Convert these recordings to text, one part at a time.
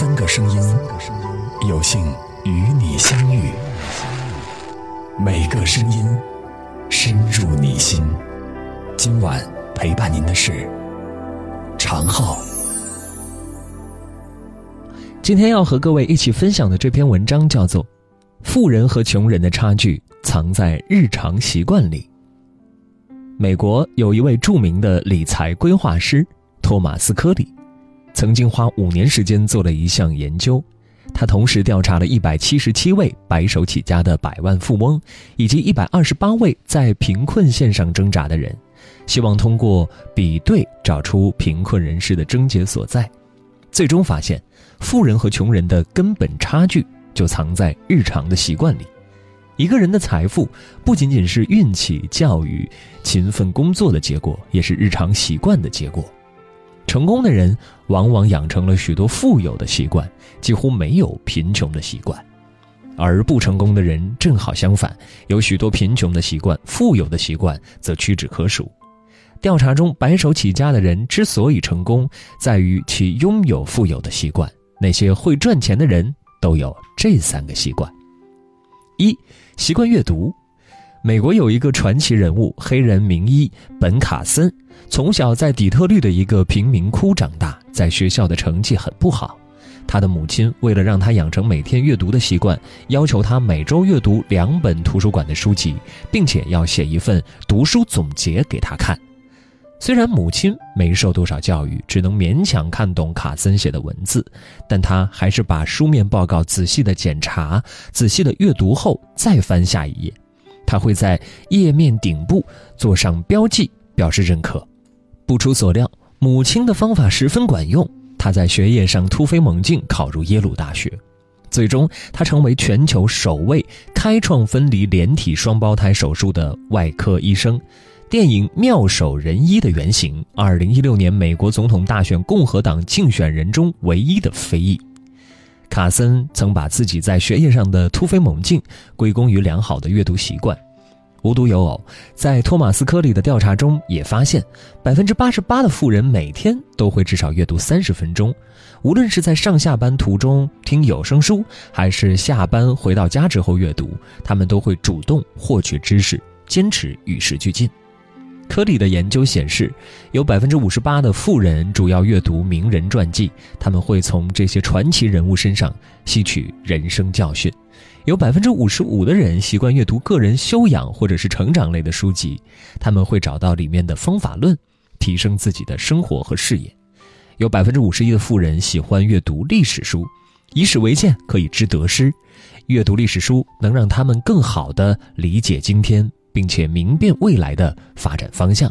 三个声音，有幸与你相遇。每个声音深入你心。今晚陪伴您的是常浩。今天要和各位一起分享的这篇文章叫做《富人和穷人的差距藏在日常习惯里》。美国有一位著名的理财规划师托马斯·科里。曾经花五年时间做了一项研究，他同时调查了一百七十七位白手起家的百万富翁，以及一百二十八位在贫困线上挣扎的人，希望通过比对找出贫困人士的症结所在。最终发现，富人和穷人的根本差距就藏在日常的习惯里。一个人的财富不仅仅是运气、教育、勤奋工作的结果，也是日常习惯的结果。成功的人往往养成了许多富有的习惯，几乎没有贫穷的习惯；而不成功的人正好相反，有许多贫穷的习惯，富有的习惯则屈指可数。调查中，白手起家的人之所以成功，在于其拥有富有的习惯。那些会赚钱的人都有这三个习惯：一、习惯阅读。美国有一个传奇人物，黑人名医本卡森，从小在底特律的一个贫民窟长大，在学校的成绩很不好。他的母亲为了让他养成每天阅读的习惯，要求他每周阅读两本图书馆的书籍，并且要写一份读书总结给他看。虽然母亲没受多少教育，只能勉强看懂卡森写的文字，但他还是把书面报告仔细的检查，仔细的阅读后再翻下一页。他会在页面顶部做上标记，表示认可。不出所料，母亲的方法十分管用。他在学业上突飞猛进，考入耶鲁大学。最终，他成为全球首位开创分离连体双胞胎手术的外科医生。电影《妙手仁医》的原型，二零一六年美国总统大选共和党竞选人中唯一的非裔。卡森曾把自己在学业上的突飞猛进归功于良好的阅读习惯。无独有偶，在托马斯·科里的调查中也发现，百分之八十八的富人每天都会至少阅读三十分钟。无论是在上下班途中听有声书，还是下班回到家之后阅读，他们都会主动获取知识，坚持与时俱进。科里的研究显示，有百分之五十八的富人主要阅读名人传记，他们会从这些传奇人物身上吸取人生教训；有百分之五十五的人习惯阅读个人修养或者是成长类的书籍，他们会找到里面的方法论，提升自己的生活和事业；有百分之五十一的富人喜欢阅读历史书，以史为鉴可以知得失，阅读历史书能让他们更好地理解今天。并且明辨未来的发展方向。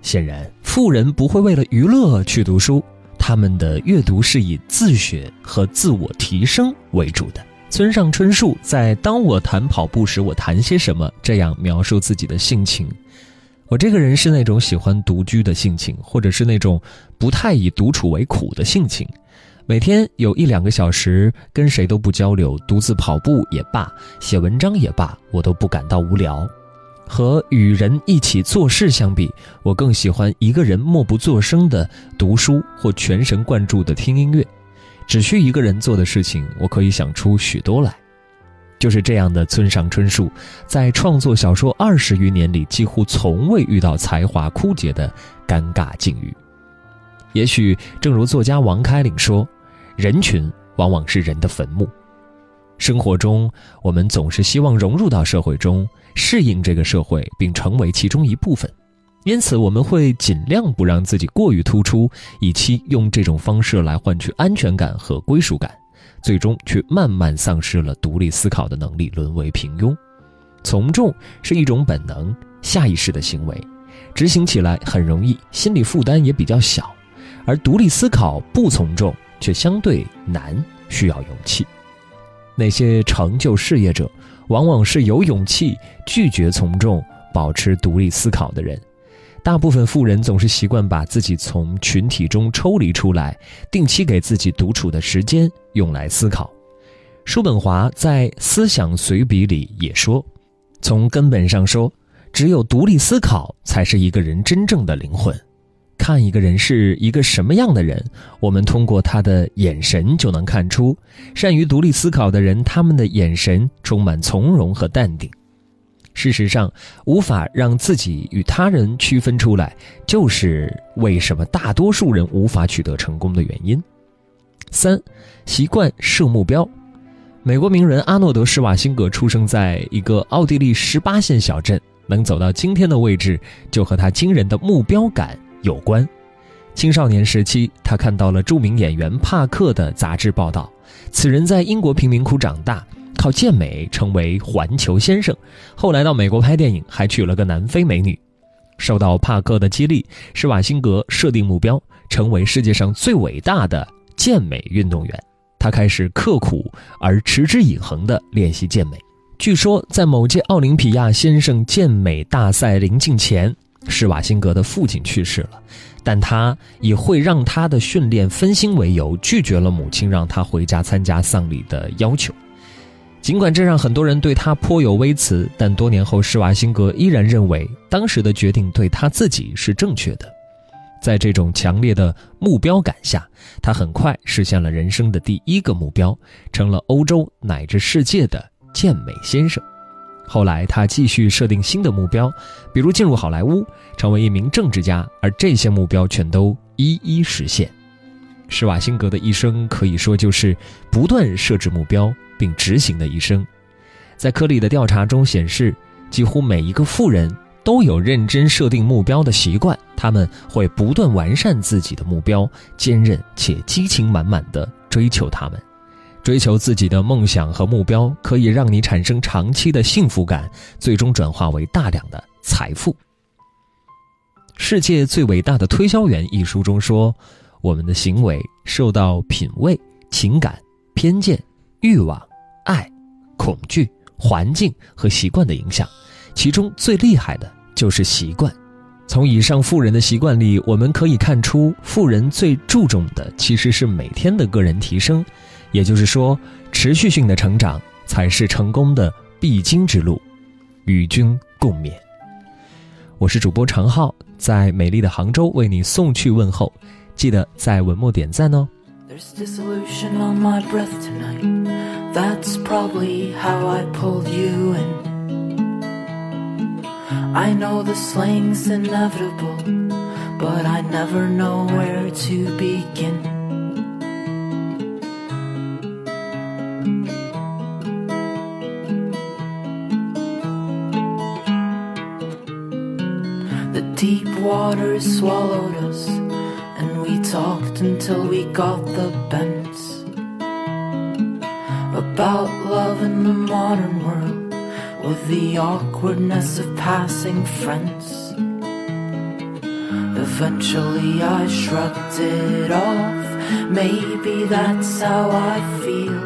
显然，富人不会为了娱乐去读书，他们的阅读是以自学和自我提升为主的。村上春树在《当我谈跑步时，我谈些什么》这样描述自己的性情：我这个人是那种喜欢独居的性情，或者是那种不太以独处为苦的性情。每天有一两个小时跟谁都不交流，独自跑步也罢，写文章也罢，我都不感到无聊。和与人一起做事相比，我更喜欢一个人默不作声的读书或全神贯注的听音乐。只需一个人做的事情，我可以想出许多来。就是这样的村上春树，在创作小说二十余年里，几乎从未遇到才华枯竭的尴尬境遇。也许正如作家王开岭说：“人群往往是人的坟墓。”生活中，我们总是希望融入到社会中，适应这个社会，并成为其中一部分。因此，我们会尽量不让自己过于突出，以期用这种方式来换取安全感和归属感，最终却慢慢丧失了独立思考的能力，沦为平庸。从众是一种本能、下意识的行为，执行起来很容易，心理负担也比较小；而独立思考不从众却相对难，需要勇气。那些成就事业者，往往是有勇气拒绝从众、保持独立思考的人。大部分富人总是习惯把自己从群体中抽离出来，定期给自己独处的时间用来思考。叔本华在《思想随笔》里也说：“从根本上说，只有独立思考才是一个人真正的灵魂。看一个人是一个什么样的人，我们通过他的眼神就能看出。善于独立思考的人，他们的眼神充满从容和淡定。事实上，无法让自己与他人区分出来，就是为什么大多数人无法取得成功的原因。三，习惯设目标。美国名人阿诺德·施瓦辛格出生在一个奥地利十八线小镇，能走到今天的位置，就和他惊人的目标感有关。青少年时期，他看到了著名演员帕克的杂志报道，此人在英国贫民窟长大，靠健美成为环球先生，后来到美国拍电影，还娶了个南非美女。受到帕克的激励，施瓦辛格设定目标，成为世界上最伟大的健美运动员。他开始刻苦而持之以恒地练习健美。据说，在某届奥林匹亚先生健美大赛临近前，施瓦辛格的父亲去世了，但他以会让他的训练分心为由，拒绝了母亲让他回家参加丧礼的要求。尽管这让很多人对他颇有微词，但多年后，施瓦辛格依然认为当时的决定对他自己是正确的。在这种强烈的目标感下，他很快实现了人生的第一个目标，成了欧洲乃至世界的健美先生。后来，他继续设定新的目标，比如进入好莱坞，成为一名政治家，而这些目标全都一一实现。施瓦辛格的一生可以说就是不断设置目标并执行的一生。在科里的调查中显示，几乎每一个富人。都有认真设定目标的习惯，他们会不断完善自己的目标，坚韧且激情满满地追求他们。追求自己的梦想和目标，可以让你产生长期的幸福感，最终转化为大量的财富。《世界最伟大的推销员》一书中说，我们的行为受到品味、情感、偏见、欲望、爱、恐惧、环境和习惯的影响，其中最厉害的。就是习惯。从以上富人的习惯里，我们可以看出，富人最注重的其实是每天的个人提升，也就是说，持续性的成长才是成功的必经之路。与君共勉。我是主播常浩，在美丽的杭州为你送去问候，记得在文末点赞哦。I know the slang's inevitable, but I never know where to begin. Deep waters swallowed us, and we talked until we got the bends about love in the modern world with the awkwardness of passing friends. Eventually I shrugged it off, maybe that's how I feel.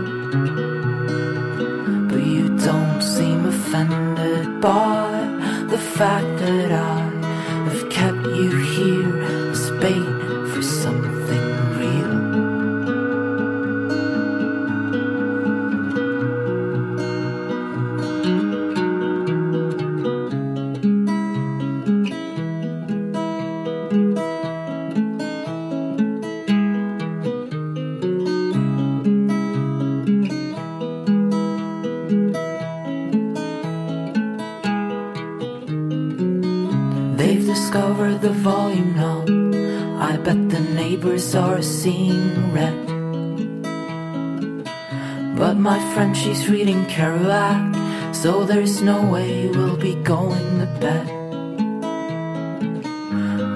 But you don't seem offended by the fact that I you hear space. They've the volume knob. I bet the neighbors are seeing red. But my friend, she's reading Kerouac, so there's no way we'll be going to bed.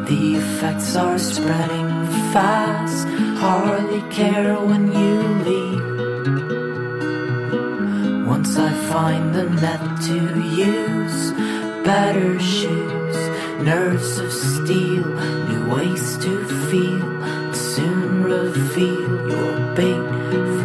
The effects are spreading fast, hardly care when you leave. Once I find the net to use, better shoes, nerves of steel, new ways to feel, soon reveal your bait